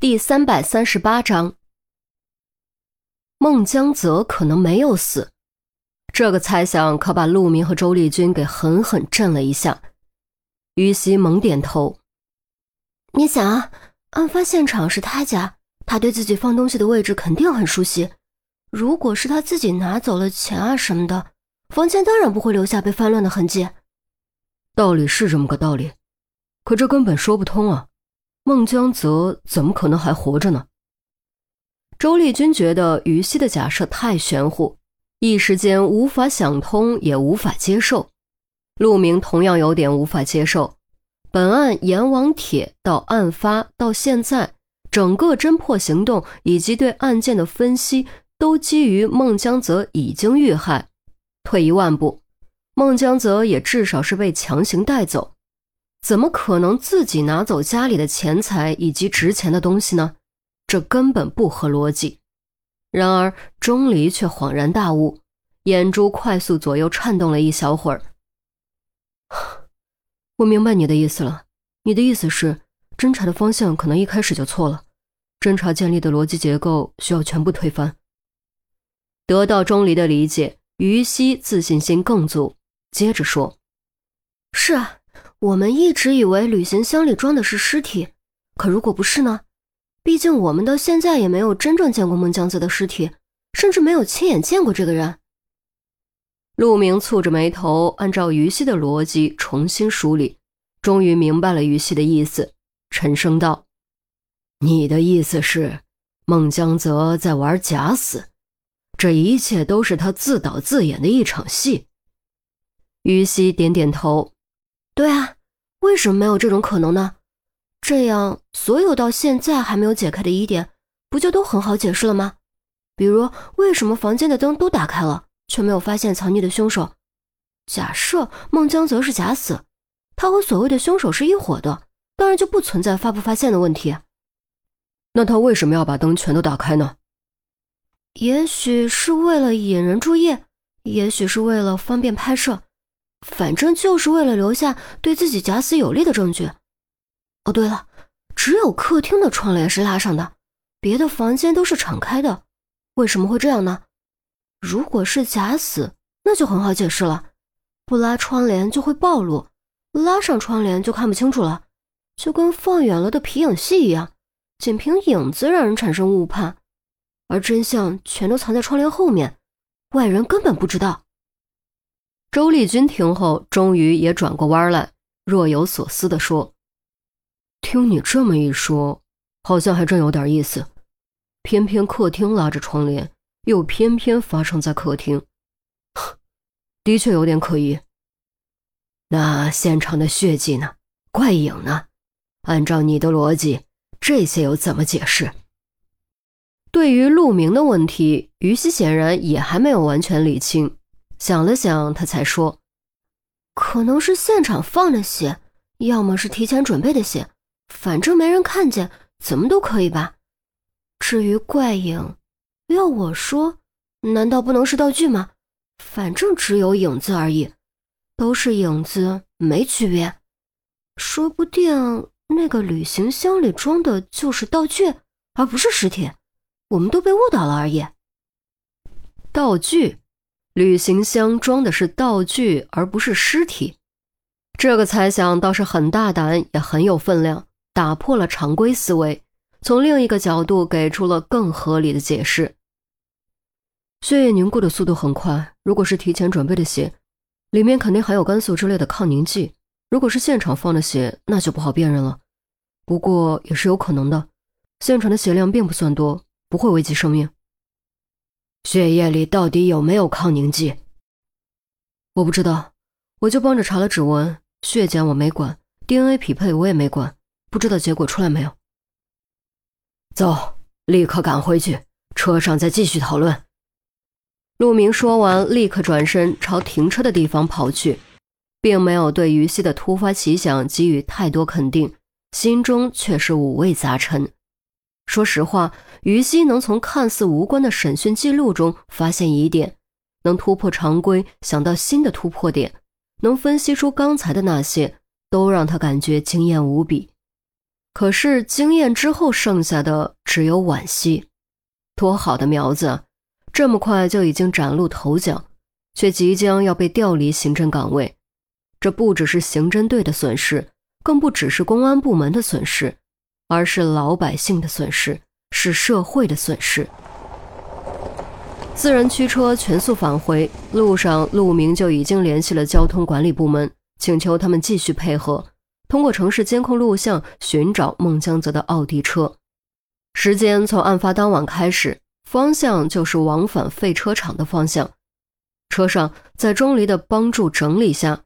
第三百三十八章，孟江泽可能没有死，这个猜想可把陆明和周丽君给狠狠震了一下。于西猛点头：“你想啊，案发现场是他家，他对自己放东西的位置肯定很熟悉。如果是他自己拿走了钱啊什么的，房间当然不会留下被翻乱的痕迹。道理是这么个道理，可这根本说不通啊。”孟江泽怎么可能还活着呢？周丽君觉得于西的假设太玄乎，一时间无法想通，也无法接受。陆明同样有点无法接受。本案阎王帖到案发到现在，整个侦破行动以及对案件的分析，都基于孟江泽已经遇害。退一万步，孟江泽也至少是被强行带走。怎么可能自己拿走家里的钱财以及值钱的东西呢？这根本不合逻辑。然而钟离却恍然大悟，眼珠快速左右颤动了一小会儿。我明白你的意思了，你的意思是侦查的方向可能一开始就错了，侦查建立的逻辑结构需要全部推翻。得到钟离的理解，于西自信心更足，接着说：“是啊。”我们一直以为旅行箱里装的是尸体，可如果不是呢？毕竟我们到现在也没有真正见过孟江子的尸体，甚至没有亲眼见过这个人。陆明蹙着眉头，按照于西的逻辑重新梳理，终于明白了于西的意思，沉声道：“你的意思是，孟江泽在玩假死，这一切都是他自导自演的一场戏。”于西点点头。对啊，为什么没有这种可能呢？这样，所有到现在还没有解开的疑点，不就都很好解释了吗？比如，为什么房间的灯都打开了，却没有发现藏匿的凶手？假设孟江泽是假死，他和所谓的凶手是一伙的，当然就不存在发不发现的问题。那他为什么要把灯全都打开呢？也许是为了引人注意，也许是为了方便拍摄。反正就是为了留下对自己假死有利的证据。哦，对了，只有客厅的窗帘是拉上的，别的房间都是敞开的。为什么会这样呢？如果是假死，那就很好解释了，不拉窗帘就会暴露，拉上窗帘就看不清楚了，就跟放远了的皮影戏一样，仅凭影子让人产生误判，而真相全都藏在窗帘后面，外人根本不知道。周丽君听后，终于也转过弯来，若有所思地说：“听你这么一说，好像还真有点意思。偏偏客厅拉着窗帘，又偏偏发生在客厅，的确有点可疑。那现场的血迹呢？怪影呢？按照你的逻辑，这些又怎么解释？”对于陆明的问题，于西显然也还没有完全理清。想了想，他才说：“可能是现场放的血，要么是提前准备的血，反正没人看见，怎么都可以吧。至于怪影，要我说，难道不能是道具吗？反正只有影子而已，都是影子，没区别。说不定那个旅行箱里装的就是道具，而不是尸体，我们都被误导了而已。道具。”旅行箱装的是道具，而不是尸体。这个猜想倒是很大胆，也很有分量，打破了常规思维，从另一个角度给出了更合理的解释。血液凝固的速度很快，如果是提前准备的血，里面肯定含有肝素之类的抗凝剂；如果是现场放的血，那就不好辨认了。不过也是有可能的，现场的血量并不算多，不会危及生命。血液里到底有没有抗凝剂？我不知道，我就帮着查了指纹、血检，我没管；DNA 匹配我也没管，不知道结果出来没有。走，立刻赶回去，车上再继续讨论。陆明说完，立刻转身朝停车的地方跑去，并没有对于西的突发奇想给予太多肯定，心中却是五味杂陈。说实话，于西能从看似无关的审讯记录中发现疑点，能突破常规，想到新的突破点，能分析出刚才的那些，都让他感觉惊艳无比。可是经验之后剩下的只有惋惜。多好的苗子，这么快就已经崭露头角，却即将要被调离刑侦岗位。这不只是刑侦队的损失，更不只是公安部门的损失，而是老百姓的损失，是社会的损失。四人驱车全速返回，路上陆明就已经联系了交通管理部门，请求他们继续配合，通过城市监控录像寻找孟江泽的奥迪车。时间从案发当晚开始，方向就是往返废车场的方向。车上在钟离的帮助整理下，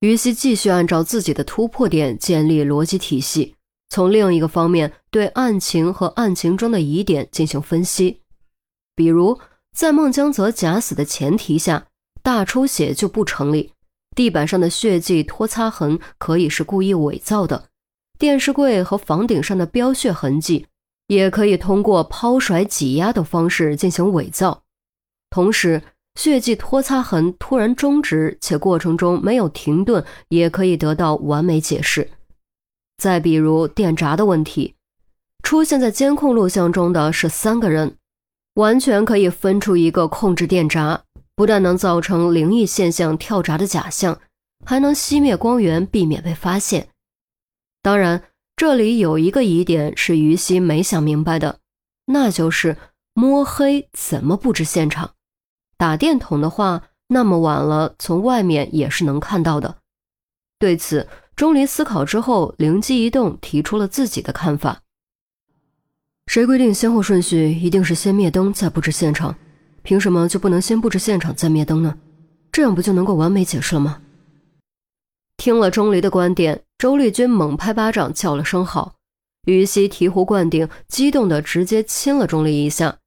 于西继续按照自己的突破点建立逻辑体系，从另一个方面对案情和案情中的疑点进行分析，比如。在孟江泽假死的前提下，大出血就不成立。地板上的血迹拖擦痕可以是故意伪造的，电视柜和房顶上的飙血痕迹也可以通过抛甩、挤压的方式进行伪造。同时，血迹拖擦痕突然终止且过程中没有停顿，也可以得到完美解释。再比如电闸的问题，出现在监控录像中的是三个人。完全可以分出一个控制电闸，不但能造成灵异现象跳闸的假象，还能熄灭光源，避免被发现。当然，这里有一个疑点是于西没想明白的，那就是摸黑怎么布置现场？打电筒的话，那么晚了，从外面也是能看到的。对此，钟离思考之后，灵机一动，提出了自己的看法。谁规定先后顺序一定是先灭灯再布置现场？凭什么就不能先布置现场再灭灯呢？这样不就能够完美解释了吗？听了钟离的观点，周丽君猛拍巴掌叫了声好。于西醍醐灌顶，激动的直接亲了钟离一下，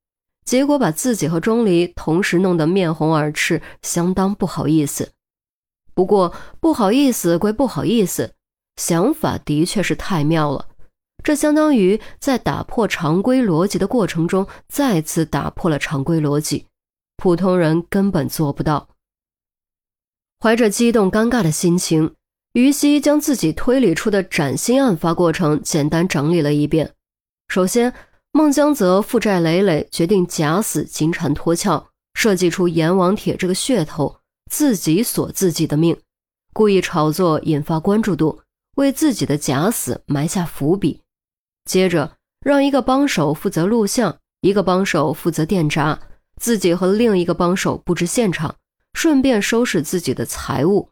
结果把自己和钟离同时弄得面红耳赤，相当不好意思。不过不好意思归不好意思，想法的确是太妙了。这相当于在打破常规逻辑的过程中，再次打破了常规逻辑，普通人根本做不到。怀着激动、尴尬的心情，于西将自己推理出的崭新案发过程简单整理了一遍。首先，孟江泽负债累累，决定假死金蝉脱壳，设计出阎王帖这个噱头，自己锁自己的命，故意炒作，引发关注度，为自己的假死埋下伏笔。接着，让一个帮手负责录像，一个帮手负责电闸，自己和另一个帮手布置现场，顺便收拾自己的财物。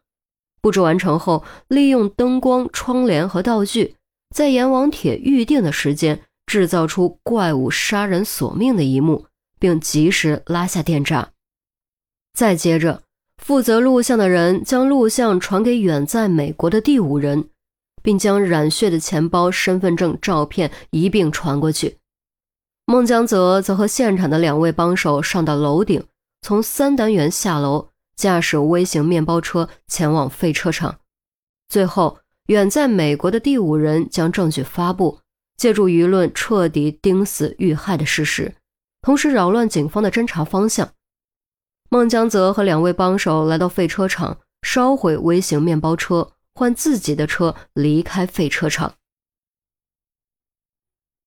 布置完成后，利用灯光、窗帘和道具，在阎王帖预定的时间制造出怪物杀人索命的一幕，并及时拉下电闸。再接着，负责录像的人将录像传给远在美国的第五人。并将染血的钱包、身份证、照片一并传过去。孟江泽则和现场的两位帮手上到楼顶，从三单元下楼，驾驶微型面包车前往废车场。最后，远在美国的第五人将证据发布，借助舆论彻底钉死遇害的事实，同时扰乱警方的侦查方向。孟江泽和两位帮手来到废车场，烧毁微型面包车。换自己的车离开废车场。